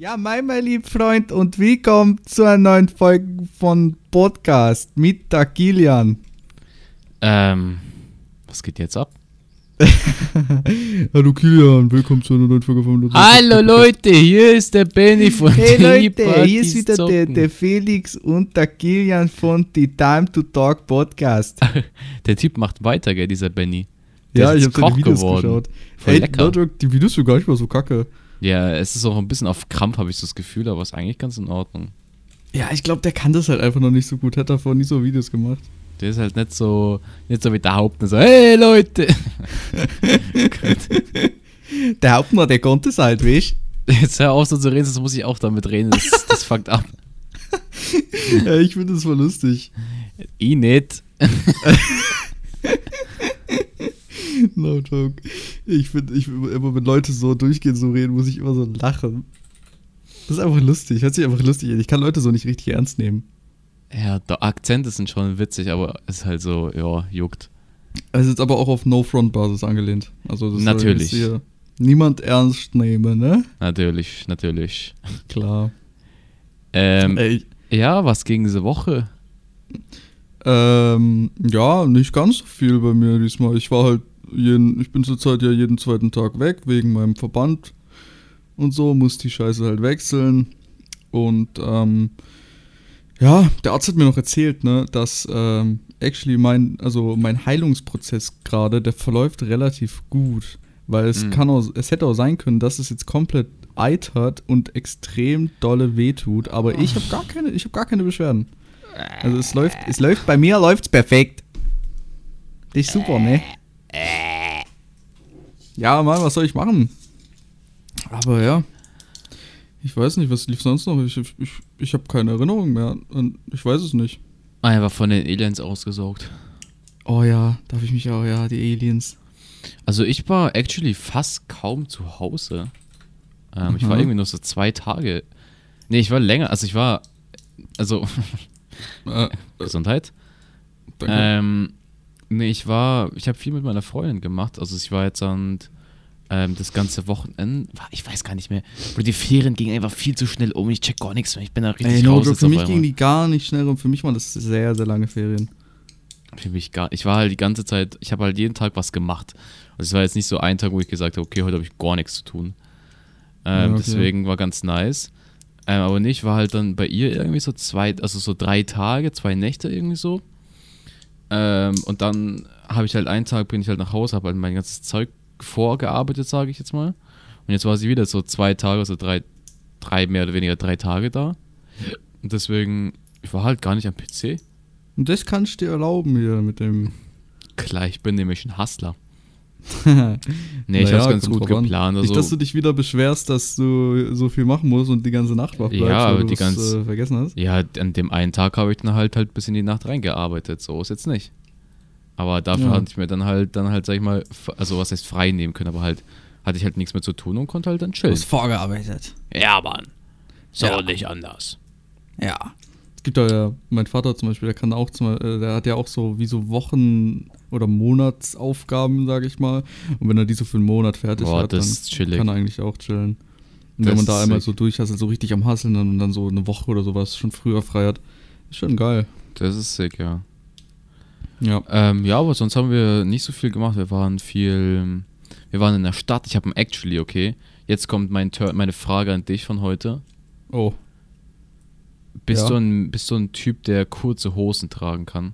Ja, mein, mein lieb Freund und willkommen zu einer neuen Folge von Podcast mit der Kilian. Ähm, was geht jetzt ab? Hallo Kilian, willkommen zu einer neuen Folge von Hallo Leute, hier ist der Benny von Hey Leute, hier Partys ist wieder der, der Felix und der Kilian von The Time to Talk Podcast. Der Typ macht weiter, gell, dieser Benny. Der ja, ich habe seine Videos geworden. geschaut. Voll Ey, lecker. Die Videos sind gar nicht mal so kacke. Ja, es ist auch ein bisschen auf Krampf, habe ich so das Gefühl, aber ist eigentlich ganz in Ordnung. Ja, ich glaube, der kann das halt einfach noch nicht so gut. Hat davor nie so Videos gemacht. Der ist halt nicht so, nicht so wie der Hauptmann, so, hey Leute. Der Hauptmann, der konnte es halt, weißt Jetzt hör auf so zu reden, sonst muss ich auch damit reden, das, das fuckt ab. Ja, ich finde das voll lustig. Ich nicht. No joke. Ich finde, ich, immer wenn Leute so durchgehen, so reden, muss ich immer so lachen. Das ist einfach lustig. Hört sich einfach lustig an. Ich kann Leute so nicht richtig ernst nehmen. Ja, der Akzente sind schon witzig, aber es ist halt so, ja, juckt. Es ist aber auch auf No-Front-Basis angelehnt. Also das Natürlich. hier niemand ernst nehmen, ne? Natürlich, natürlich. Klar. Ähm, Ey, ja, was gegen diese Woche? ähm, ja, nicht ganz so viel bei mir diesmal. Ich war halt jeden, ich bin zurzeit ja jeden zweiten Tag weg wegen meinem Verband und so, muss die Scheiße halt wechseln. Und ähm, ja, der Arzt hat mir noch erzählt, ne, dass ähm, actually mein, also mein Heilungsprozess gerade, der verläuft relativ gut. Weil es Mhm. kann auch, es hätte auch sein können, dass es jetzt komplett eitert und extrem dolle wehtut, aber ich habe gar keine, ich habe gar keine Beschwerden. Also es läuft, es läuft, bei mir läuft's perfekt. Ist super, ne? Ja, Mann, was soll ich machen? Aber ja. Ich weiß nicht, was lief sonst noch? Ich, ich, ich habe keine Erinnerung mehr und ich weiß es nicht. Einfach von den Aliens ausgesaugt. Oh ja, darf ich mich auch, ja, die Aliens. Also ich war actually fast kaum zu Hause. Ähm, Ich war Mhm. irgendwie nur so zwei Tage. Nee, ich war länger. Also ich war. Also, Äh, Gesundheit. danke. Ähm, nee, ich war. Ich habe viel mit meiner Freundin gemacht. Also ich war jetzt an. Ähm, das ganze Wochenende. Ich weiß gar nicht mehr. Oder die Ferien gingen einfach viel zu schnell um. Ich check gar nichts mehr. Ich bin da richtig Ey, no raus. jetzt für mich gingen die gar nicht schnell und für mich waren das sehr, sehr lange Ferien. Für mich gar Ich war halt die ganze Zeit, ich habe halt jeden Tag was gemacht. Also es war jetzt nicht so ein Tag, wo ich gesagt habe, okay, heute habe ich gar nichts zu tun. Ähm, Ja, okay. Deswegen war ganz nice. Ähm, aber nicht, war halt dann bei ihr irgendwie so zwei, also so drei Tage, zwei Nächte irgendwie so. Ähm, und dann habe ich halt einen Tag, bin ich halt nach Hause, habe halt mein ganzes Zeug vorgearbeitet, sage ich jetzt mal. Und jetzt war sie wieder so zwei Tage, also drei, drei mehr oder weniger drei Tage da. Und deswegen, ich war halt gar nicht am PC. Und das kannst du dir erlauben hier mit dem. Klar, ich bin nämlich ein Hustler. Nee, ich Naja, hab's ganz gut geplant. Nicht, dass Also, du dich wieder beschwerst, dass du so viel machen musst und die ganze Nacht wach bleibst, Ja, weil du die was, ganz- äh, vergessen hast. ja, an dem einen Tag habe ich dann halt halt bis in die Nacht reingearbeitet. So ist jetzt nicht. Aber dafür Ja. hatte ich mir dann halt, dann halt, sag ich mal, also was heißt frei nehmen können, aber halt hatte ich halt nichts mehr zu tun und konnte halt dann chillen. vorgearbeitet. Ja, Mann. So Ja. nicht anders. Ja. Es gibt ja, mein Vater zum Beispiel, der kann auch zum, äh, der hat ja auch so wie so Wochen- oder Monatsaufgaben, sage ich mal. Und wenn er die so für einen Monat fertig Boah, hat, das dann kann er eigentlich auch chillen. Und Das wenn man da einmal sick. so durchhasselt, so richtig am Hasseln und dann so eine Woche oder sowas schon früher frei hat, ist schon geil. Das ist sick, ja. Ja. Ähm, ja, aber sonst haben wir nicht so viel gemacht. Wir waren viel. Wir waren in der Stadt. Ich habe ein Actually, okay. Jetzt kommt mein Tur meine Frage an dich von heute. Oh. Bist, Ja. du ein, bist du ein Typ, der kurze Hosen tragen kann?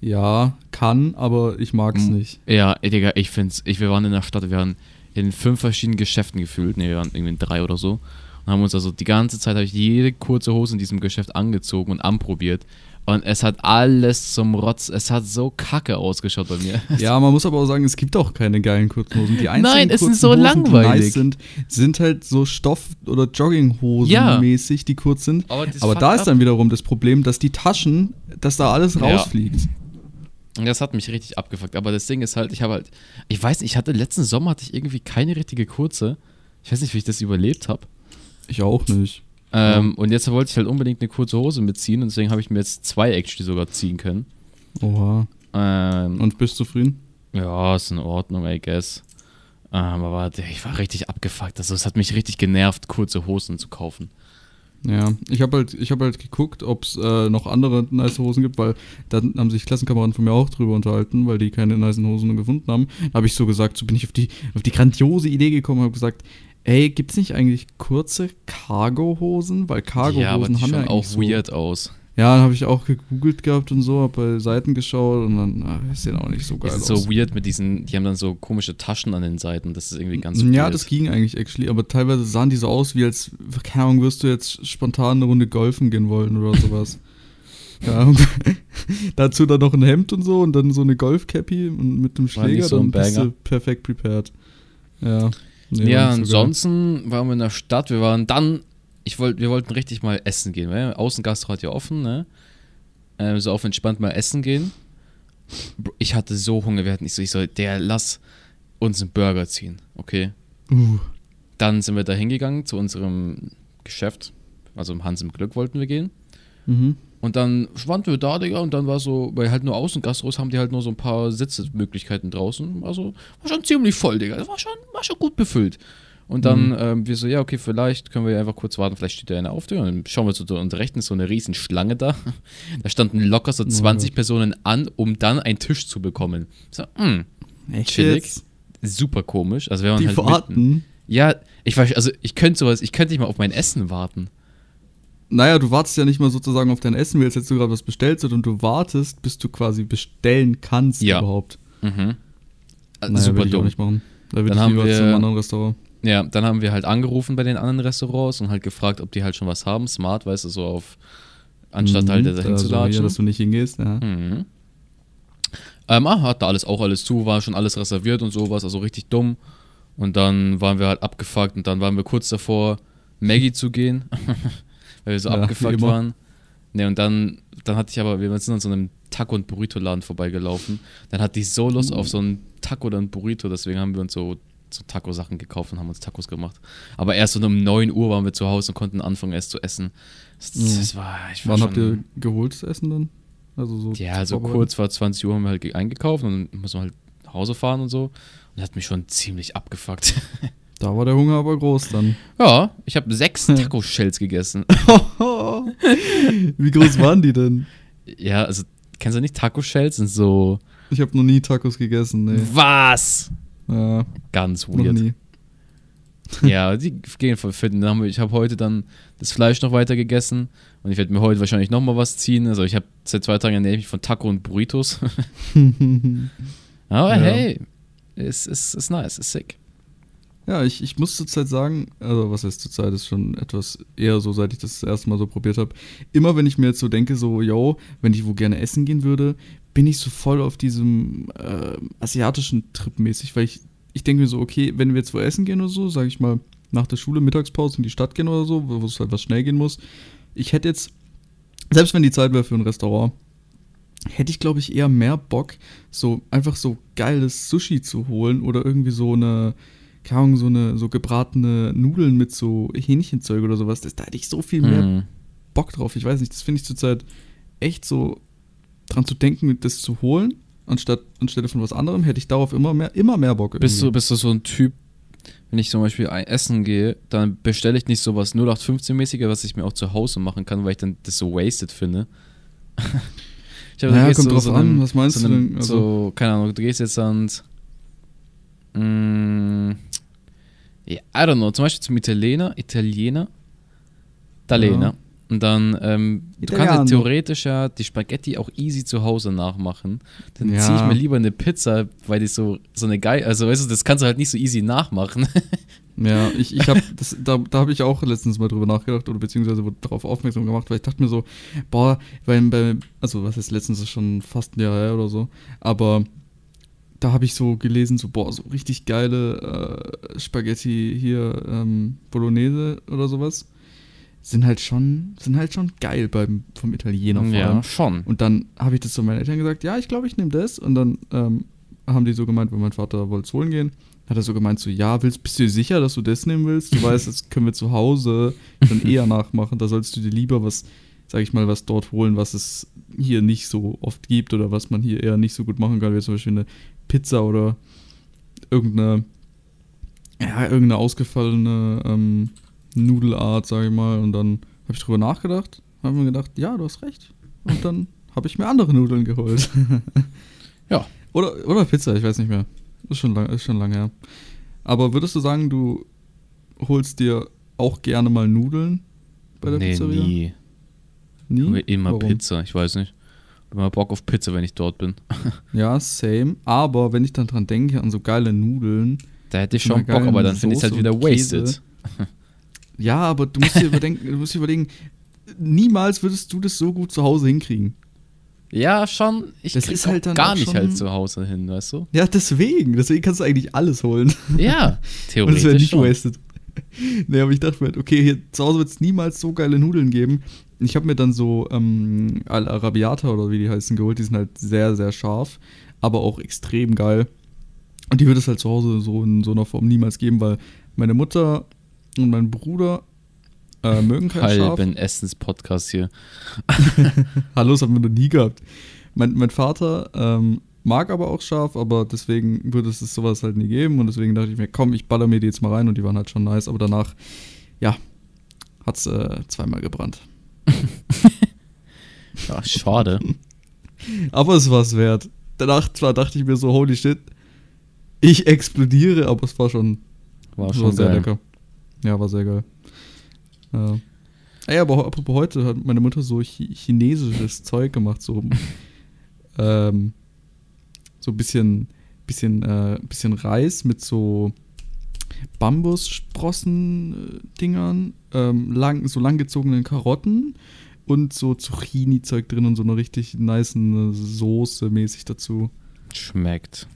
Ja, kann, aber ich mag's M- nicht. Ja, ey, Digga, ich find's. Ich, wir waren in der Stadt, wir waren in fünf verschiedenen Geschäften gefühlt. Ne, wir waren irgendwie in drei oder so. Und haben uns also die ganze Zeit, habe ich jede kurze Hose in diesem Geschäft angezogen und anprobiert. Und es hat alles zum Rotz. Es hat so kacke ausgeschaut bei mir. Ja, man muss aber auch sagen, es gibt auch keine geilen kurzen Hosen. Die einzigen Nein, es sind kurzen so Hosen, langweilig. Die nice sind, sind halt so Stoff- oder Jogginghosen Ja. mäßig, die kurz sind. Aber Aber da ist dann wiederum das Problem, dass die Taschen, dass da alles Ja. rausfliegt. Und Das hat mich richtig abgefuckt. Aber das Ding ist halt, ich habe halt, ich weiß nicht, ich hatte letzten Sommer hatte ich irgendwie keine richtige kurze. Ich weiß nicht, wie ich das überlebt habe. Ich auch nicht. Ähm, Und jetzt wollte ich halt unbedingt eine kurze Hose mitziehen und deswegen habe ich mir jetzt zwei actually sogar ziehen können. Oha. Ähm, Und bist zufrieden? ja, ist in Ordnung, I guess. Ähm, aber ich war richtig abgefuckt. Also es hat mich richtig genervt, kurze Hosen zu kaufen. Ja, ich habe halt, hab halt geguckt, ob es äh, noch andere nice Hosen gibt, weil da haben sich Klassenkameraden von mir auch drüber unterhalten, weil die keine nice Hosen gefunden haben. Da habe ich so gesagt, so bin ich auf die, auf die grandiose Idee gekommen und habe gesagt, ey, gibt es nicht eigentlich kurze Cargo-Hosen? Weil Cargo-Hosen ja, aber die haben ja auch so, weird aus. Ja, dann habe ich auch gegoogelt gehabt und so, habe bei Seiten geschaut und dann, ach, das sehen auch nicht so geil Es ist aus. so weird mit diesen, die haben dann so komische Taschen an den Seiten. Das ist irgendwie ganz ja, weird. das ging eigentlich actually, aber teilweise sahen die so aus, wie als, keine Ahnung, wirst du jetzt spontan eine Runde golfen gehen wollen oder sowas. ja, dazu dann noch ein Hemd und so und dann so eine Golfcappy und mit dem Schläger, so dann bist Banger. du perfekt prepared. Ja. Nee, ja, geil. ansonsten waren wir in der Stadt. Wir waren dann, ich wollt, wir wollten richtig mal essen gehen. Weil Außengastro hat ja offen, ne? Ähm, so auf entspannt mal essen gehen. Ich hatte so Hunger, wir hatten nicht so, ich so, der lass uns einen Burger ziehen, okay? Uh, Dann sind wir da hingegangen zu unserem Geschäft. Also im Hans im Glück wollten wir gehen. mhm. Und dann standen wir da, Digga, und dann war so, weil halt nur Außengastros haben die halt nur so ein paar Sitzmöglichkeiten draußen. Also war schon ziemlich voll, Digga. Das war schon, war schon gut befüllt. Und dann Mhm. ähm, wir so, ja, okay, vielleicht können wir einfach kurz warten, vielleicht steht da einer auf. Und dann schauen wir zu und rechten ist so eine riesen Schlange da. Da standen locker so 20 Gott. Personen an, um dann einen Tisch zu bekommen. So, mh, Echt Chillig. jetzt? super komisch. Also wir waren Die halt mitten. warten. Ja, ich weiß, also ich könnte sowas, ich könnte nicht mal auf mein Essen warten. Naja, du wartest ja nicht mal sozusagen auf dein Essen, wie als hättest du gerade was bestellt, sondern du wartest, bis du quasi bestellen kannst Ja. überhaupt. Mhm. Also Naja, super dumm. nicht machen. Da würde Dann ich haben lieber wir- zu einem anderen Restaurant. Ja, dann haben wir halt angerufen bei den anderen Restaurants und halt gefragt, ob die halt schon was haben. Smart, weißt du, so auf, anstatt Mhm, halt da also hinzulatschen. hier, dass du nicht hingehst, ja. Mhm. Ähm, ah, hat da alles auch alles zu, war schon alles reserviert und sowas, also richtig dumm. Und dann waren wir halt abgefuckt und dann waren wir kurz davor, Maggie zu gehen, weil wir so Ja, abgefuckt waren. Ne, und dann, dann hatte ich aber, wir sind an so einem Taco- und Burrito-Laden vorbeigelaufen. Dann hatte ich so Lust auf so einen Taco oder einen Burrito, deswegen haben wir uns so, so Taco-Sachen gekauft und haben uns Tacos gemacht. Aber erst so um 9 Uhr waren wir zu Hause und konnten anfangen, es zu essen. Das, das war, ich war Wann habt ihr geholtes Essen dann? Also so ja, so kurz vor 20 Uhr haben wir halt ge- eingekauft und dann müssen wir halt nach Hause fahren und so. Und das hat mich schon ziemlich abgefuckt. Da war der Hunger aber groß dann. ja, ich habe sechs Taco-Shells gegessen. Wie groß waren die denn? ja, also, kennst du nicht Taco-Shells? Sind so. Ich habe noch nie Tacos gegessen, nee. Was? Ja, Ganz weird. Ja, die gehen voll fit. Ich habe heute dann das Fleisch noch weiter gegessen und ich werde mir heute wahrscheinlich nochmal was ziehen. Also, ich habe seit zwei Tagen ernähre ich mich von Taco und Burritos. Aber Ja. hey, ist, ist, ist nice, ist sick. Ja, ich, ich muss zurzeit sagen, also was heißt zurzeit, ist schon etwas eher so, seit ich das, das erste Mal so probiert habe. Immer wenn ich mir jetzt so denke, so, yo, wenn ich wo gerne essen gehen würde, bin ich so voll auf diesem äh, asiatischen Trip mäßig, weil ich, ich denke mir so, okay, wenn wir jetzt wo essen gehen oder so, sage ich mal, nach der Schule, Mittagspause in die Stadt gehen oder so, wo wo es halt was schnell gehen muss, ich hätte jetzt, selbst wenn die Zeit wäre für ein Restaurant, hätte ich, glaube ich, eher mehr Bock, so einfach so geiles Sushi zu holen oder irgendwie so eine, keine Ahnung, so eine so gebratene Nudeln mit so Hähnchenzeug oder sowas. Das, da hätte ich so viel mehr Mhm. Bock drauf. Ich weiß nicht, das finde ich zurzeit echt so dran zu denken, das zu holen, anstatt anstelle von was anderem, hätte ich darauf immer mehr, immer mehr Bock. Bist du, bist du so ein Typ, wenn ich zum Beispiel ein essen gehe, dann bestelle ich nicht sowas 0815-mäßiger, was ich mir auch zu Hause machen kann, weil ich dann das so wasted finde. ich Naja, kommt du drauf so an, einem- was meinst so du denn? Also- so, keine Ahnung, du gehst jetzt ans. Mm, ja, I don't know, zum Beispiel zum Italiener, Italiener, Italiener. Ja. Und dann, ähm, du kannst ja Italiano. theoretisch ja die Spaghetti auch easy zu Hause nachmachen. Dann Ja. ziehe ich mir lieber eine Pizza, weil die so, so eine geil, also weißt du, das kannst du halt nicht so easy nachmachen. Ja, ich, ich habe das, da, da habe ich auch letztens mal drüber nachgedacht oder beziehungsweise wurde darauf aufmerksam gemacht, weil ich dachte mir so, boah, weil bei, also was ist letztens ist schon fast ein Jahr her oder so, aber da habe ich so gelesen, so, boah, so richtig geile äh, Spaghetti hier, ähm, Bolognese oder sowas, sind halt schon, sind halt schon geil beim, vom Italiener vor allem. ja, schon. Und dann habe ich das zu meinen Eltern gesagt, ja, ich glaube, ich nehme das. Und dann ähm, haben die so gemeint, weil mein Vater wollte es holen gehen, hat er so gemeint, so, ja, willst, bist du dir sicher, dass du das nehmen willst? Du weißt, das können wir zu Hause dann eher nachmachen. Da sollst du dir lieber was, sag ich mal, was dort holen, was es hier nicht so oft gibt oder was man hier eher nicht so gut machen kann, wie zum Beispiel eine Pizza oder irgendeine ja, irgendeine ausgefallene ähm, Nudelart, sage ich mal. Und dann habe ich drüber nachgedacht, habe mir gedacht, ja, du hast recht. Und dann habe ich mir andere Nudeln geholt. Ja. Oder, oder Pizza, ich weiß nicht mehr. Ist schon, lang, ist schon lange her. Aber würdest du sagen, du holst dir auch gerne mal Nudeln bei der nee, Pizzeria? nie. Nie? Immer Warum? Pizza, ich weiß nicht. Immer Bock auf Pizza, wenn ich dort bin. Ja, same. Aber wenn ich dann dran denke, an so geile Nudeln. Da hätte ich schon Bock, aber dann finde ich es halt wieder wasted. Ja, aber du musst dir überdenken, du musst dir überlegen, niemals würdest du das so gut zu Hause hinkriegen. Ja, schon. Ich Das ist halt dann gar nicht halt zu Hause hin, weißt du? Ja, deswegen. Deswegen kannst du eigentlich alles holen. Ja, Und es wäre theoretisch nicht schon. wasted. Nee, aber ich dachte mir, halt, okay, hier zu Hause wird es niemals so geile Nudeln geben. Ich habe mir dann so ähm, Al Arabiata oder wie die heißen geholt. Die sind halt sehr, sehr scharf, aber auch extrem geil. Und die wird es halt zu Hause so in so einer Form niemals geben, weil meine Mutter und mein Bruder äh, mögen kein. Halben Essens-Podcast hier. Hallo, das haben wir noch nie gehabt. Mein, mein Vater ähm, mag aber auch scharf, aber deswegen würde es sowas halt nie geben. Und deswegen dachte ich mir, komm, ich baller mir die jetzt mal rein und die waren halt schon nice. Aber danach, ja, hat es äh, zweimal gebrannt. Ja, schade. Aber es war es wert. Danach zwar dachte ich mir so, holy shit, ich explodiere, aber es war schon, War schon sehr geil. lecker. Ja, war sehr geil. Ja. Ey, aber apropos heute hat meine Mutter so chi chinesisches Zeug gemacht, so ähm, so ein bisschen, bisschen, äh, bisschen Reis mit so Bambussprossen-Dingern, ähm, lang, so langgezogenen Karotten und so Zucchini-Zeug drin und so eine richtig nice Soße mäßig dazu. Schmeckt.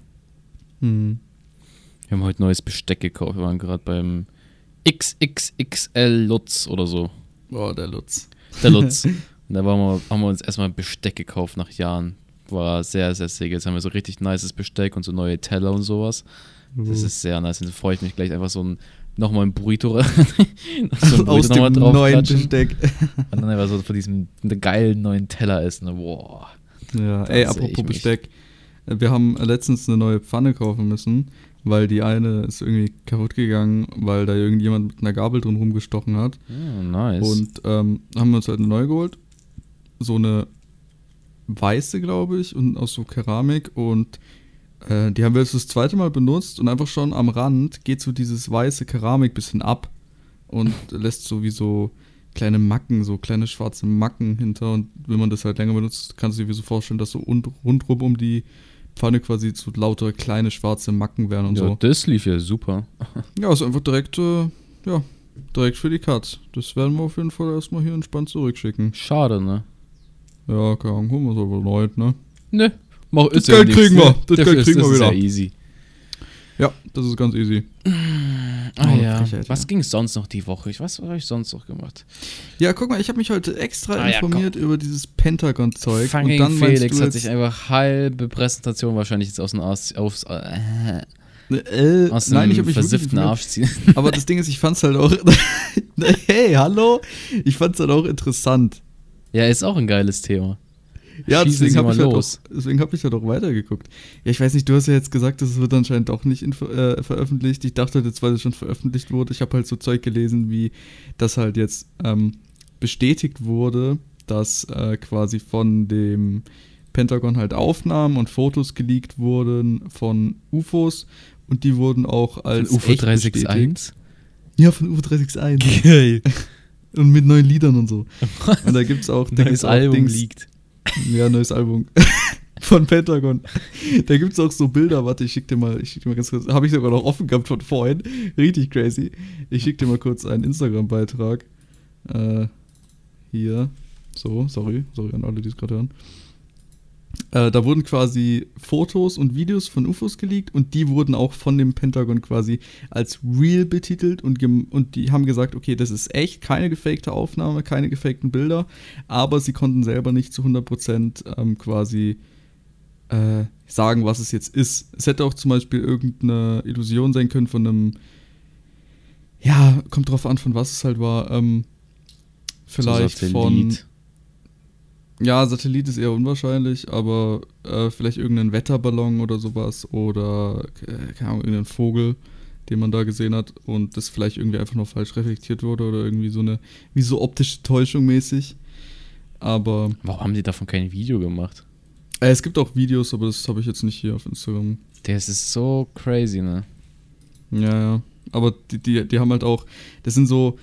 Hm. Wir haben heute neues Besteck gekauft. Wir waren gerade beim XXXL Lutz oder so. Oh, der Lutz. Der Lutz. Und da wir, haben wir uns erstmal Besteck gekauft nach Jahren. War sehr, sehr sick. Jetzt haben wir so richtig nices Besteck und so neue Teller und sowas. Das ist sehr nice. Da freue ich mich gleich einfach so ein, nochmal ein Burrito, so ein aus dem neuen. Besteck. Und dann einfach so von diesem geilen neuen Teller essen. Boah. Ja, ey, apropos. Besteck. Wir haben letztens eine neue Pfanne kaufen müssen, weil die eine ist irgendwie kaputt gegangen, weil da irgendjemand mit einer Gabel drin rumgestochen hat. Ja, nice. Und ähm, haben wir uns halt eine neue geholt. So eine weiße, glaube ich, und aus so Keramik. Und äh, die haben wir jetzt das zweite Mal benutzt und einfach schon am Rand geht so dieses weiße Keramik bisschen ab und lässt so wie so kleine Macken, so kleine schwarze Macken hinter. Und wenn man das halt länger benutzt, kannst du dir so vorstellen, dass so und, rundrum um die Pfanne quasi so lauter kleine schwarze Macken wären und ja, so. das lief ja super. Ja, ist einfach direkt, äh, ja, direkt für die Katz. Das werden wir auf jeden Fall erstmal hier entspannt zurückschicken. Schade, ne? Ja, keine Ahnung, holen wir es aber neu, ne? Ne. Mach, Das ist Geld nichts, kriegen ne? wir. Das Geld ist- kriegen wir das wieder. Ist ja easy. Ja, das ist ganz easy. Ah Oh, ja. Frechheit, Was ja. ging sonst noch die Woche? Was habe ich sonst noch gemacht? Ja, guck mal, ich habe mich heute extra Ah, ja, informiert über dieses Pentagon-Zeug. Und dann Felix hat sich einfach halbe Präsentation wahrscheinlich jetzt aus dem Arsch, aufs, äh, äh, aus nein, dem ich habe mich versifften. Arsch ziehen. Aber das Ding ist, ich fand's halt auch. hey, hallo? Ich fand's halt auch interessant. Ja, ist auch ein geiles Thema. Ja, Schießen deswegen habe ich, halt los. auch- deswegen hab ich halt auch weitergeguckt. Ja, ich weiß nicht, du hast ja jetzt gesagt, das wird anscheinend auch nicht äh, veröffentlicht. Ich dachte jetzt, weil es schon veröffentlicht wurde, ich habe halt so Zeug gelesen, wie das halt jetzt ähm, bestätigt wurde, dass äh, quasi von dem Pentagon halt Aufnahmen und Fotos geleakt wurden von UFOs und die wurden auch als UFO echt bestätigt. 361. Ja, von UFO 361. Geil. Und mit neuen Liedern und so. Und da gibt's auch, da Neues auch Album Dings, liegt. ja, neues Album. von Pentagon. Da gibt es auch so Bilder. Warte, ich schick dir mal, ich schick dir mal ganz kurz. Habe ich sogar noch offen gehabt von vorhin. Richtig crazy. Ich schick dir mal kurz einen Instagram-Beitrag. Äh, hier. So, sorry. Sorry an alle, die es gerade hören. Äh, da wurden quasi Fotos und Videos von UFOs geleakt und die wurden auch von dem Pentagon quasi als real betitelt und, und die haben gesagt, okay, das ist echt, keine gefakte Aufnahme, keine gefakten Bilder, aber sie konnten selber nicht zu 100% ähm, quasi äh, sagen, was es jetzt ist. Es hätte auch zum Beispiel irgendeine Illusion sein können von einem, ja, kommt drauf an, von was es halt war, ähm, vielleicht von. Ja, Satellit ist eher unwahrscheinlich, aber äh, vielleicht irgendein Wetterballon oder sowas oder, äh, keine Ahnung, irgendein Vogel, den man da gesehen hat und das vielleicht irgendwie einfach noch falsch reflektiert wurde oder irgendwie so eine, wie so optische Täuschung mäßig. Aber. Warum haben die davon kein Video gemacht? Äh, es gibt auch Videos, aber das habe ich jetzt nicht hier auf Instagram. Das ist so crazy, ne? Ja, ja. Aber die, die, die haben halt auch, das sind so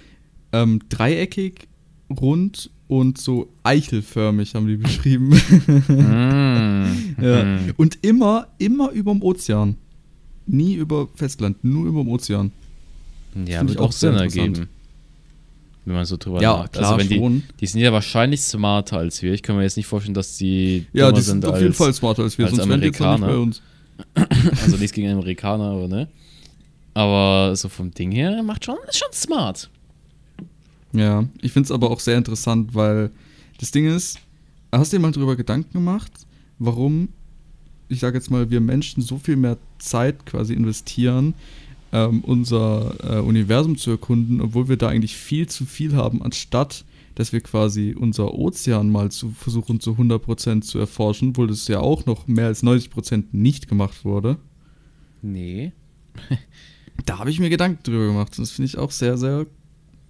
ähm, dreieckig, rund und so eichelförmig, haben die beschrieben. mm. ja. Und immer, immer überm Ozean. Nie über Festland, nur überm Ozean. Ja, Find wird ich auch Sinn ergeben. Wenn man so drüber Ja, nachdenkt. klar, also die, die sind ja wahrscheinlich smarter als wir. Ich kann mir jetzt nicht vorstellen, dass die Ja, die sind auf jeden Fall smarter als wir, als sonst wären die bei Amerikaner. uns. Also nichts gegen Amerikaner, aber ne? Aber so vom Ding her macht schon, ist schon smart. Ja, ich finde es aber auch sehr interessant, weil das Ding ist, hast du dir mal darüber Gedanken gemacht, warum, ich sage jetzt mal, wir Menschen so viel mehr Zeit quasi investieren, ähm, unser äh, Universum zu erkunden, obwohl wir da eigentlich viel zu viel haben, anstatt dass wir quasi unser Ozean mal zu versuchen zu 100% zu erforschen, obwohl das ja auch noch mehr als 90% nicht gemacht wurde. Nee. Da habe ich mir Gedanken drüber gemacht. Das finde ich auch sehr, sehr,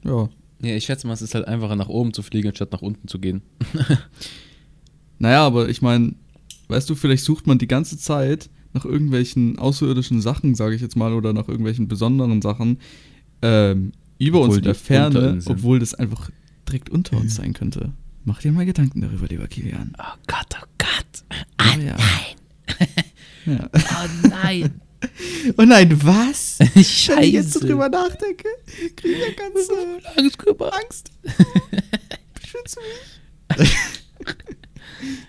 ja, Ja, ich schätze mal, es ist halt einfacher nach oben zu fliegen, anstatt nach unten zu gehen. Naja, aber ich meine, weißt du, vielleicht sucht man die ganze Zeit nach irgendwelchen außerirdischen Sachen, sage ich jetzt mal, oder nach irgendwelchen besonderen Sachen ähm, über uns Obwohl in der Ferne, uns obwohl das einfach direkt unter uns sein könnte. Mach dir mal Gedanken darüber, lieber Kilian. Oh Gott, oh Gott. Oh, ja. ja. Oh nein. Oh nein, was? Scheiße. Wenn ich jetzt so drüber nachdenke, kriege ich ja ganz äh, Angst, Körper. Angst. Beschütze mich.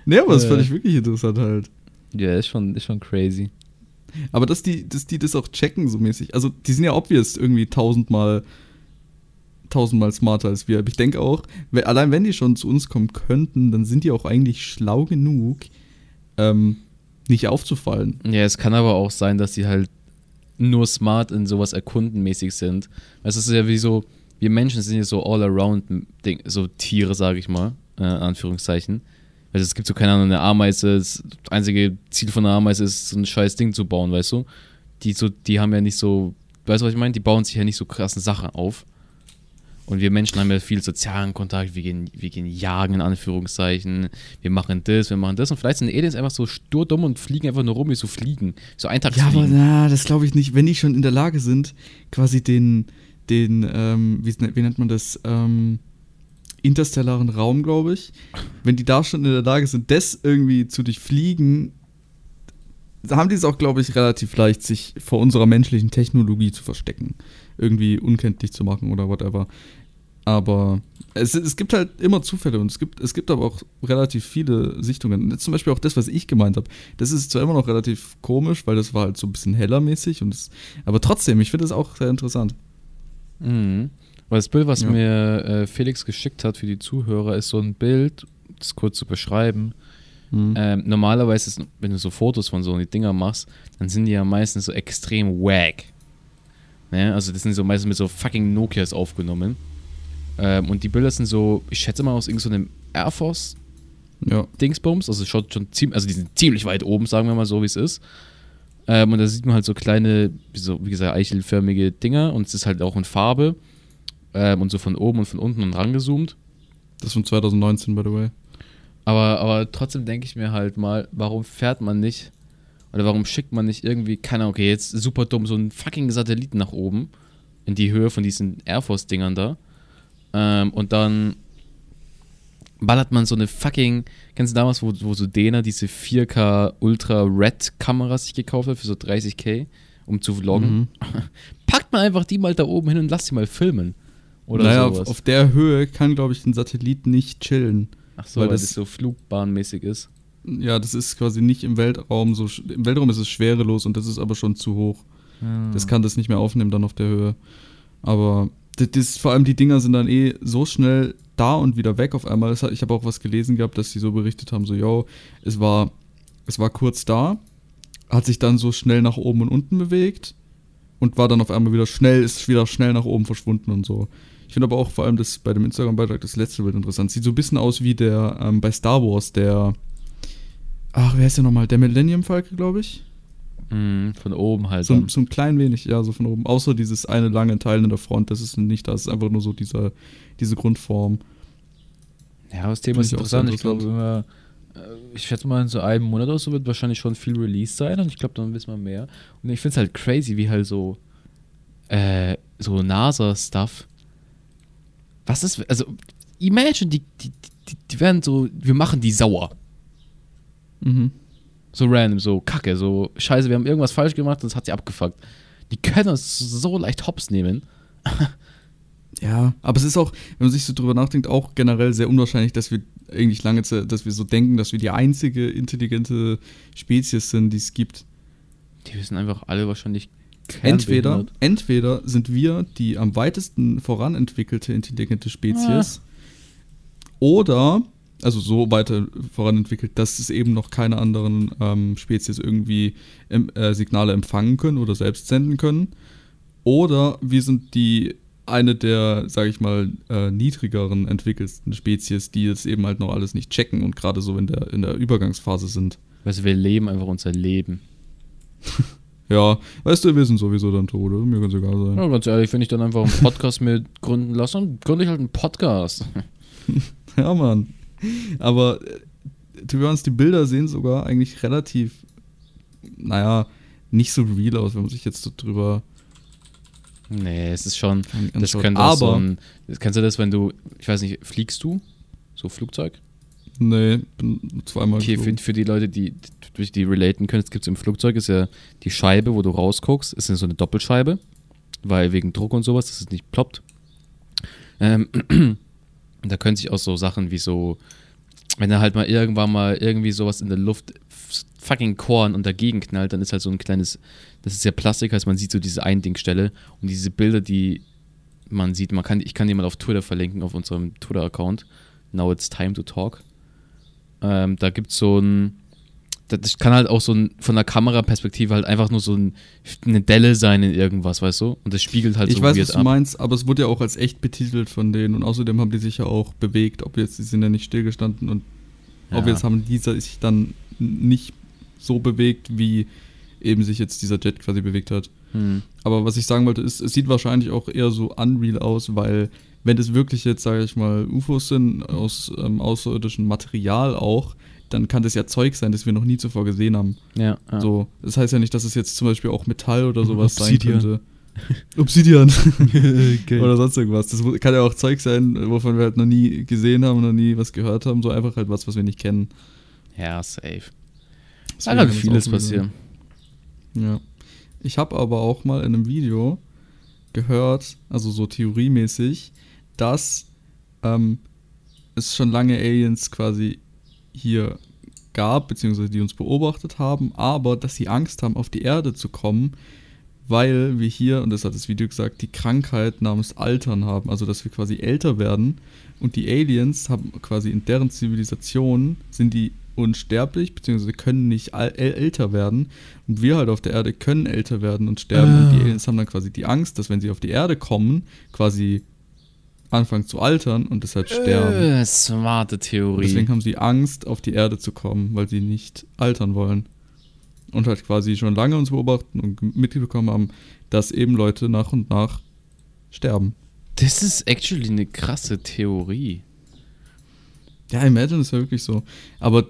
nee, aber das fand ich wirklich interessant halt. Ja, ist schon, ist schon crazy. Aber dass die, dass die das auch checken, so mäßig. Also, die sind ja obvious irgendwie tausendmal, tausendmal smarter als wir. Aber ich denke auch, allein wenn die schon zu uns kommen könnten, dann sind die auch eigentlich schlau genug, ähm, nicht aufzufallen. Ja, es kann aber auch sein, dass die halt nur smart in sowas erkundenmäßig sind. Es ist ja wie so, wir Menschen sind ja so all-around Ding- so Tiere, sage ich mal, äh, in Anführungszeichen. Also es gibt so keine Ahnung, eine Ameise, das einzige Ziel von einer Ameise ist, so ein scheiß Ding zu bauen, weißt du? Die so, die haben ja nicht so, weißt du, was ich meine? Die bauen sich ja nicht so krassen Sachen auf. Und wir Menschen haben ja viel sozialen Kontakt, wir gehen, wir gehen jagen in Anführungszeichen, wir machen das, wir machen das und vielleicht sind Aliens einfach so sturdumm und fliegen einfach nur rum wie so Fliegen. So Ja, aber na, das glaube ich nicht. Wenn die schon in der Lage sind, quasi den, den, ähm, wie, wie nennt man das, ähm, interstellaren Raum, glaube ich, wenn die da schon in der Lage sind, das irgendwie zu durchfliegen, haben die es auch, glaube ich, relativ leicht, sich vor unserer menschlichen Technologie zu verstecken. Irgendwie unkenntlich zu machen oder whatever. Aber es, es gibt halt immer Zufälle und es gibt, es gibt aber auch relativ viele Sichtungen. Jetzt zum Beispiel auch das, was ich gemeint habe. Das ist zwar immer noch relativ komisch, weil das war halt so ein bisschen hellermäßig. Und es, aber trotzdem, ich finde es auch sehr interessant. Mhm. Weil das Bild, was Ja. mir äh, Felix geschickt hat für die Zuhörer, ist so ein Bild, das kurz zu beschreiben. Mhm. Ähm, normalerweise, ist, wenn du so Fotos von so die Dinger machst, dann sind die ja meistens so extrem wack. Ne? Also das sind so meistens mit so fucking Nokias aufgenommen. Ähm, und die Bilder sind so, ich schätze mal aus irgendeinem Air Force ja. Dingsbums, also schaut schon ziemlich, also die sind ziemlich weit oben, sagen wir mal so, wie es ist. Ähm, und da sieht man halt so kleine, wie, so, wie gesagt, eichelförmige Dinger und es ist halt auch in Farbe. Ähm, und so von oben und von unten und rangezoomt. Das ist von 2019, by the way. Aber, aber trotzdem denke ich mir halt mal, warum fährt man nicht oder warum schickt man nicht irgendwie, keine Ahnung, okay, jetzt super dumm, so einen fucking Satelliten nach oben in die Höhe von diesen Air Force-Dingern da. Ähm, und dann ballert man so eine fucking, kennst du damals, wo, wo so Dena diese 4K Ultra Red Kamera sich gekauft hat für so 30k, um zu vloggen? Mhm. Packt man einfach die mal da oben hin und lasst sie mal filmen. Oder naja, sowas. auf, auf der Höhe kann, glaube ich, ein Satellit nicht chillen. Ach so, weil weil das- so flugbahnmäßig ist. Ja, das ist quasi nicht im Weltraum so. Im Weltraum ist es schwerelos und das ist aber schon zu hoch. Das kann das nicht mehr aufnehmen dann auf der Höhe. Aber das, das, vor allem die Dinger sind dann eh so schnell da und wieder weg auf einmal. Das, hat- ich habe auch was gelesen gehabt, dass sie so berichtet haben, so, yo, es war, es war kurz da, hat sich dann so schnell nach oben und unten bewegt und war dann auf einmal wieder schnell, ist wieder schnell nach oben verschwunden und so. Ich finde aber auch vor allem das bei dem Instagram-Beitrag das letzte Bild interessant. Sieht so ein bisschen aus wie der ähm, bei Star Wars, der. Ach, wer ist der nochmal? Der Millennium Falke, glaube ich. Mhm, von oben halt. So, so ein klein wenig, ja, so von oben. Außer dieses eine lange Teil in der Front, das ist nicht da. Es ist einfach nur so dieser, diese Grundform. Ja, das Thema ist interessant. Ich glaube, wenn wir, äh, ich schätze mal, in so einem Monat oder so wird wahrscheinlich schon viel Release sein und ich glaube, dann wissen wir mehr. Und ich finde es halt crazy, wie halt so, äh, so NASA-Stuff. Was ist, also, imagine, die, die, die, die werden so, wir machen die sauer. Mhm. So random, so kacke, so scheiße, wir haben irgendwas falsch gemacht und das hat sie abgefuckt. Die können uns so leicht hops nehmen. Ja, aber es ist auch, wenn man sich so drüber nachdenkt, auch generell sehr unwahrscheinlich, dass wir eigentlich lange Zeit, dass wir so denken, dass wir die einzige intelligente Spezies sind, die es gibt. Die wissen einfach alle wahrscheinlich Entweder, entweder sind wir die am weitesten voranentwickelte intelligente Spezies oder, also so weiter voranentwickelt, dass es eben noch keine anderen ähm, Spezies irgendwie ähm, äh, Signale empfangen können oder selbst senden können. Oder wir sind die eine der, sage ich mal, äh, niedrigeren entwickelsten Spezies, die jetzt eben halt noch alles nicht checken und gerade so in der, in der Übergangsphase sind. Weißt du, wir leben einfach unser Leben. Ja, weißt du, wir sind sowieso dann tot, oder? mir ganz egal sein. Ja, ganz ehrlich, wenn ich dann einfach einen Podcast mit gründen lasse, dann gründe ich halt einen Podcast. Ja, Mann. Aber äh, to be honest, die Bilder sehen sogar eigentlich relativ, naja, nicht so real aus, wenn man sich jetzt so drüber Nee, es ist schon. Das könnte auch so Aber, ein. Kennst du das, wenn du, ich weiß nicht, fliegst du? So Flugzeug? nee, bin zweimal Okay, für, für die Leute, die durch die relaten können, es gibt im Flugzeug, ist ja die Scheibe, wo du rausguckst, ist ja so eine Doppelscheibe, weil wegen Druck und sowas, dass es nicht ploppt. Ähm, da können sich auch so Sachen wie so, wenn da halt mal irgendwann mal irgendwie sowas in der Luft fucking Korn und dagegen knallt, dann ist halt so ein kleines, das ist ja Plastik, heißt man sieht so diese Eindingstelle und diese Bilder, die man sieht, man kann, ich kann die mal auf Twitter verlinken, auf unserem Twitter-Account. Now it's time to talk. Ähm, da gibt es so ein, das- kann halt auch so ein, von der Kameraperspektive halt einfach nur so ein, eine Delle sein in irgendwas, weißt du? Und das spiegelt halt ich so weiß, was du ab. meinst, aber es wurde ja auch als echt betitelt von denen und außerdem haben die sich ja auch bewegt, ob jetzt, die sind ja nicht stillgestanden und ob Ja. jetzt haben diese sich dann nicht so bewegt, wie eben sich jetzt dieser Jet quasi bewegt hat. Hm. Aber was ich sagen wollte, ist, es sieht wahrscheinlich auch eher so unreal aus, weil wenn das wirklich jetzt, sage ich mal, UFOs sind, aus ähm, außerirdischem Material auch, dann kann das ja Zeug sein, das wir noch nie zuvor gesehen haben. Ja, ja. So, das heißt ja nicht, dass es jetzt zum Beispiel auch Metall oder sowas Obsidian. sein könnte. Obsidian. Geil. oder sonst irgendwas. Das kann ja auch Zeug sein, wovon wir halt noch nie gesehen haben, noch nie was gehört haben. So einfach halt was, was wir nicht kennen. ja, safe. Da Deswegen kann vieles passieren. Ja. Ich habe aber auch mal in einem Video gehört, also so theoriemäßig, dass ähm, es schon lange Aliens quasi hier gab, beziehungsweise die uns beobachtet haben, aber dass sie Angst haben, auf die Erde zu kommen, weil wir hier, und das hat das Video gesagt, die Krankheit namens Altern haben, also dass wir quasi älter werden und die Aliens haben quasi in deren Zivilisation sind die unsterblich, beziehungsweise können nicht älter werden und wir halt auf der Erde können älter werden und sterben und die Ah. Aliens haben dann quasi die Angst, dass wenn sie auf die Erde kommen, quasi anfangen zu altern und deshalb sterben. Äh, smarte Und Theorie. deswegen haben sie Angst, auf die Erde zu kommen, weil sie nicht altern wollen. Und halt quasi schon lange uns beobachten und mitbekommen haben, dass eben Leute nach und nach sterben. das ist actually eine krasse Theorie. Ja, Imagine ist ja wirklich so. Aber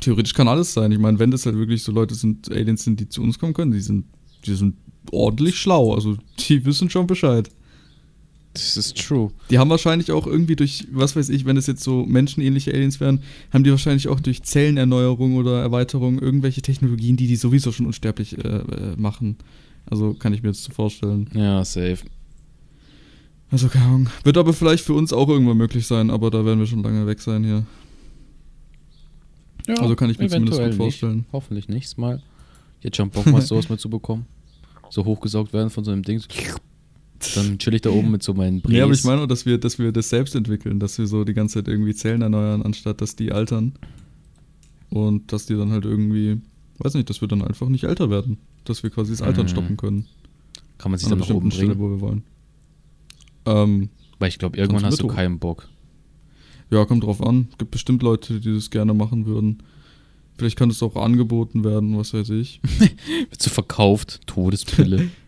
theoretisch kann alles sein. Ich meine, wenn das halt wirklich so Leute sind, Aliens sind, die zu uns kommen können, die sind, die sind ordentlich schlau. Also die wissen schon Bescheid. Das ist true. Die haben wahrscheinlich auch irgendwie durch, was weiß ich, wenn es jetzt so menschenähnliche Aliens wären, haben die wahrscheinlich auch durch Zellenerneuerung oder Erweiterung irgendwelche Technologien, die die sowieso schon unsterblich äh, äh, machen. Also kann ich mir jetzt so vorstellen. Ja, safe. Also keine Ahnung. Wird aber vielleicht für uns auch irgendwann möglich sein, aber da werden wir schon lange weg sein hier. Ja, Also kann ich mir zumindest gut vorstellen. Nicht. Hoffentlich nächstes Mal. Jetzt schon Bock mal sowas mal zu bekommen. So hochgesaugt werden von so einem Ding. Dann chill ich da oben mit so meinen Bries. Nee, aber ich meine auch, dass wir, dass wir das selbst entwickeln, dass wir so die ganze Zeit irgendwie Zellen erneuern, anstatt dass die altern. Und dass die dann halt irgendwie, weiß nicht, dass wir dann einfach nicht älter werden. Dass wir quasi das Altern Mhm. stoppen können. Kann man sich An dann nach oben bestimmten Stelle, bringen. wo wir wollen. Ähm, Weil ich glaube, irgendwann hast du hoch. keinen Bock. ja, kommt drauf an. Gibt bestimmt Leute, die das gerne machen würden. Vielleicht kann es auch angeboten werden, was weiß ich. Wird so verkauft, Todespille.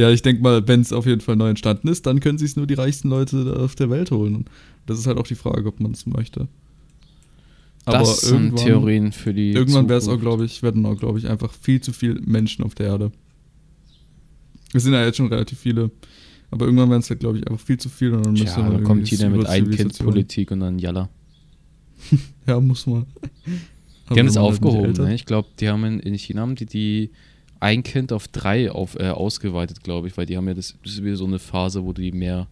Ja, ich denke mal, wenn es auf jeden Fall neu entstanden ist, dann können sich nur die reichsten Leute auf der Welt holen. Und das ist halt auch die Frage, ob man es möchte. das sind Theorien für die. Irgendwann wäre es auch, glaube ich, werden auch, glaube ich, einfach viel zu viele Menschen auf der Erde. Es sind ja jetzt schon relativ viele. Aber irgendwann werden es halt, glaube ich, einfach viel zu viel. Und dann Tja, müsste man da kommt jeder mit Ein-Kind-Politik und dann Jalla. Ja, muss man. Die haben man halt aufgehoben, ne? Ich glaube, die haben in, in China haben die, die ein Kind auf drei auf, äh, ausgeweitet, glaube ich, weil die haben ja das, das ist wieder so eine Phase, wo die mehr,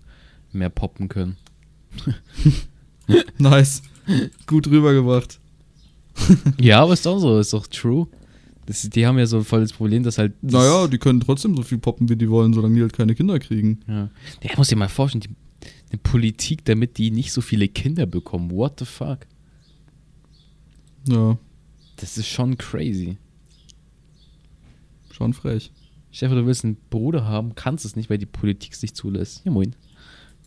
mehr poppen können. Nice. Gut rübergebracht. ja, aber ist doch so, ist doch true. Das, die haben ja so voll das Problem, dass halt. Das, Naja, die können trotzdem so viel poppen, wie die wollen, solange die halt keine Kinder kriegen. Ja. Der muss dir mal vorstellen, die, eine Politik, damit die nicht so viele Kinder bekommen. What the fuck? Ja, Das ist schon crazy. Schon frech. Stefan, du willst einen Bruder haben, kannst es nicht, weil die Politik es nicht zulässt. Ja, moin.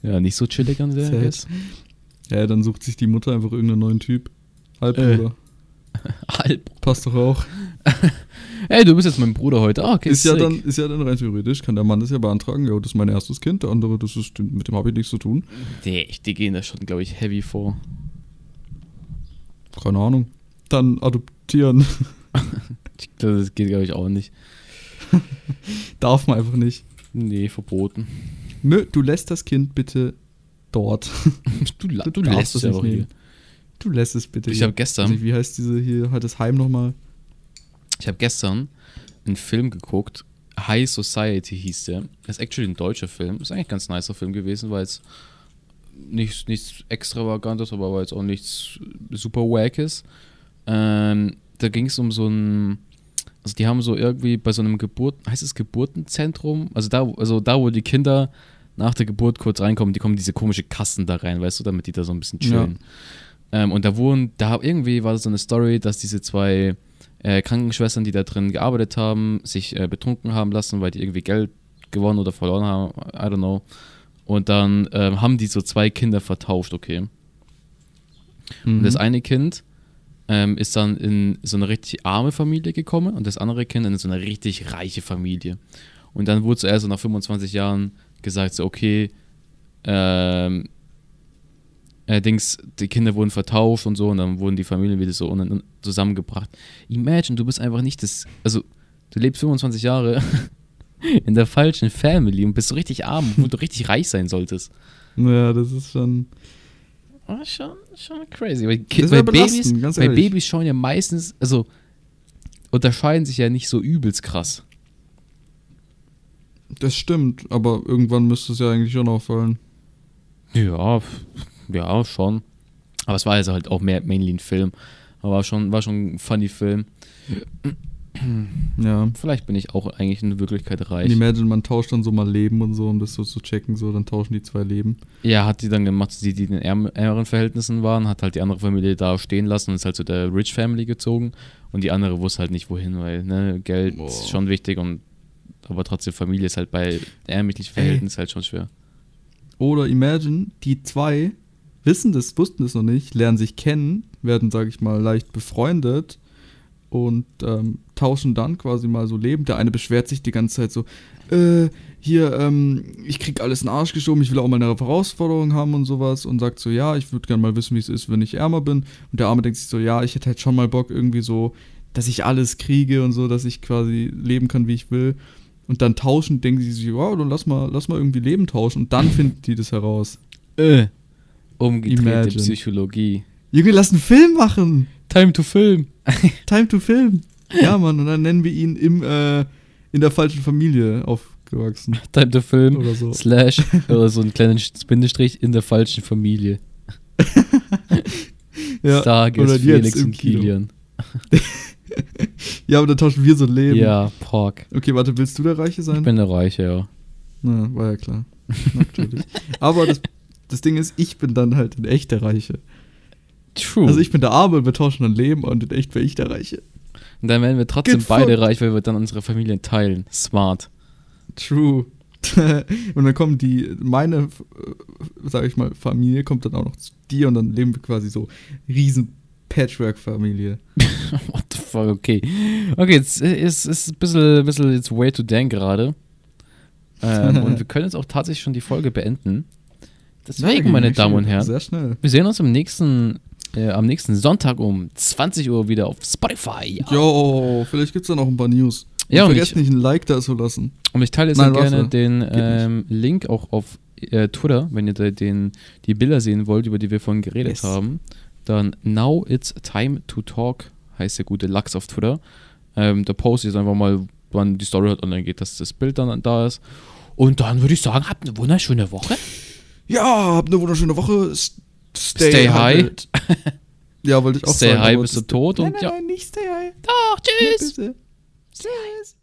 Ja, nicht so chillig an der. Guess. Ja, dann sucht sich die Mutter einfach irgendeinen neuen Typ. Halbbruder. Halb. Passt doch auch. Ey, du bist jetzt mein Bruder heute. Ah, okay, ist, ja dann, ist ja dann rein theoretisch, kann der Mann das ja beantragen, ja, das ist mein erstes Kind, der andere, das ist, mit dem habe ich nichts zu tun. Nee, die gehen da schon, glaube ich, heavy vor. Keine Ahnung. Dann adoptieren. Das geht, glaube ich, auch nicht. Darf man einfach nicht. Nee, verboten. Nö, du lässt das Kind bitte dort. Du, Du du lässt es einfach hier. Du lässt es bitte. Ich habe gestern, nicht, wie heißt diese hier, halt das Heim nochmal? ich habe gestern einen Film geguckt. High Society hieß der. Das ist actually ein deutscher Film. Ist eigentlich ein ganz nicer Film gewesen, weil es nichts, nichts extravagantes, aber weil es auch nichts super wackes. Ähm, da ging es um so ein, also die haben so irgendwie bei so einem Geburt, heißt es Geburtenzentrum? Also da, also da, wo die Kinder nach der Geburt kurz reinkommen, die kommen diese komische Kassen da rein, weißt du, damit die da so ein bisschen chillen. Ähm, und da wurden, da irgendwie war so eine Story, dass diese zwei äh, Krankenschwestern, die da drin gearbeitet haben, sich äh, betrunken haben lassen, weil die irgendwie Geld gewonnen oder verloren haben, I don't know. Und dann ähm, haben die so zwei Kinder vertauscht, okay. Und Mhm. das eine Kind ähm, ist dann in so eine richtig arme Familie gekommen und das andere Kind in so eine richtig reiche Familie. Und dann wurde zuerst so nach 25 Jahren gesagt, so, okay, ähm, äh, Dings, die Kinder wurden vertauscht und so und dann wurden die Familien wieder so zusammengebracht. Imagine, du bist einfach nicht das, also du lebst 25 Jahre in der falschen Family und bist so richtig arm, wo du richtig reich sein solltest. Ja, das ist schon. Ah, schon, schon crazy. Weil, Ki- Das weil, wär Babys, ehrlich. Babys schauen ja meistens, also unterscheiden sich ja nicht so übelst krass. Das stimmt, aber irgendwann müsste es ja eigentlich schon auffallen. Ja, ja, schon. Aber es war also halt auch mehr mainly ein Film. Aber war schon, war schon ein funny Film. Ja. Vielleicht bin ich auch eigentlich in Wirklichkeit Und reich. imagine, man tauscht dann so mal Leben und so, um das so zu checken, so, dann tauschen die zwei Leben. Ja, hat die dann gemacht, die, die in ärm- ärmeren Verhältnissen waren, hat halt die andere Familie da stehen lassen und ist halt zu der Rich Family gezogen. Und die andere wusste halt nicht wohin, weil ne, Geld Boah. ist schon wichtig und aber trotzdem Familie ist halt bei ärmlichen Verhältnissen halt schon schwer. Oder imagine, die zwei wissen das, wussten das noch nicht, lernen sich kennen, werden, sage ich mal, leicht befreundet und ähm, tauschen dann quasi mal so Leben. Der eine beschwert sich die ganze Zeit so, äh, hier, ähm, ich krieg alles in den Arsch geschoben, ich will auch mal eine Herausforderung haben und sowas und sagt so, ja, ich würde gerne mal wissen, wie es ist, wenn ich ärmer bin. Und der Arme denkt sich so, ja, ich hätte halt schon mal Bock irgendwie so, dass ich alles kriege und so, dass ich quasi leben kann, wie ich will. Und dann tauschen, denken sie sich, wow, dann lass mal, lass mal irgendwie Leben tauschen. Und dann finden die das heraus. Äh. Umgedrehte Imagine. Psychologie. Junge, lass einen Film machen. Time to film. Time to Film. Ja, Mann, und dann nennen wir ihn im, äh, in der falschen Familie aufgewachsen. Time to film. Oder so. Slash oder so einen kleinen Bindestrich in der falschen Familie. Ja, Stargast oder jetzt Felix im und. Kilian. ja, aber dann tauschen wir so ein Leben. Ja, Pork. Okay, warte, willst du der Reiche Ich sein? bin der Reiche, ja. Na, war ja klar. Natürlich. aber das, das Ding ist, ich bin dann halt in echt der Reiche. True. Also ich bin der Arme, wir tauschen dann Leben und in echt wäre ich der Reiche. und dann werden wir trotzdem Get beide reich, weil wir dann unsere Familien teilen. Smart. True. und dann kommen die, meine, äh, sag ich mal, Familie kommt dann auch noch zu dir und dann leben wir quasi so riesen Patchwork-Familie. What the fuck, okay. Okay, jetzt ist es ein bisschen, ein bisschen jetzt way to dank gerade. Ähm, und wir können jetzt auch tatsächlich schon die Folge beenden. Deswegen, meine Damen und Herren, Sehr schnell. wir sehen uns am nächsten, äh, am nächsten Sonntag um 20 Uhr wieder auf Spotify. Jo, vielleicht gibt's da noch ein paar News. Und Ja, und vergesst ich- nicht, ein Like da zu lassen. Und ich teile jetzt Nein, gerne den ähm, Link auch auf äh, Twitter, wenn ihr da den, die Bilder sehen wollt, über die wir vorhin geredet Yes. haben. Dann Now It's Time to Talk heißt der gute Lachs auf Twitter. Ähm, da poste ich einfach mal, wann die Story halt online geht, dass das Bild dann da ist. Und dann würde ich sagen, habt eine wunderschöne Woche. Ja, habt eine wunderschöne Woche. Stay, Stay high. Ja, wollte ich auch Stay sagen. high, aber bist du tot Nein, und nein, ja. nein, nicht stay high. Doch, tschüss. Tschüss.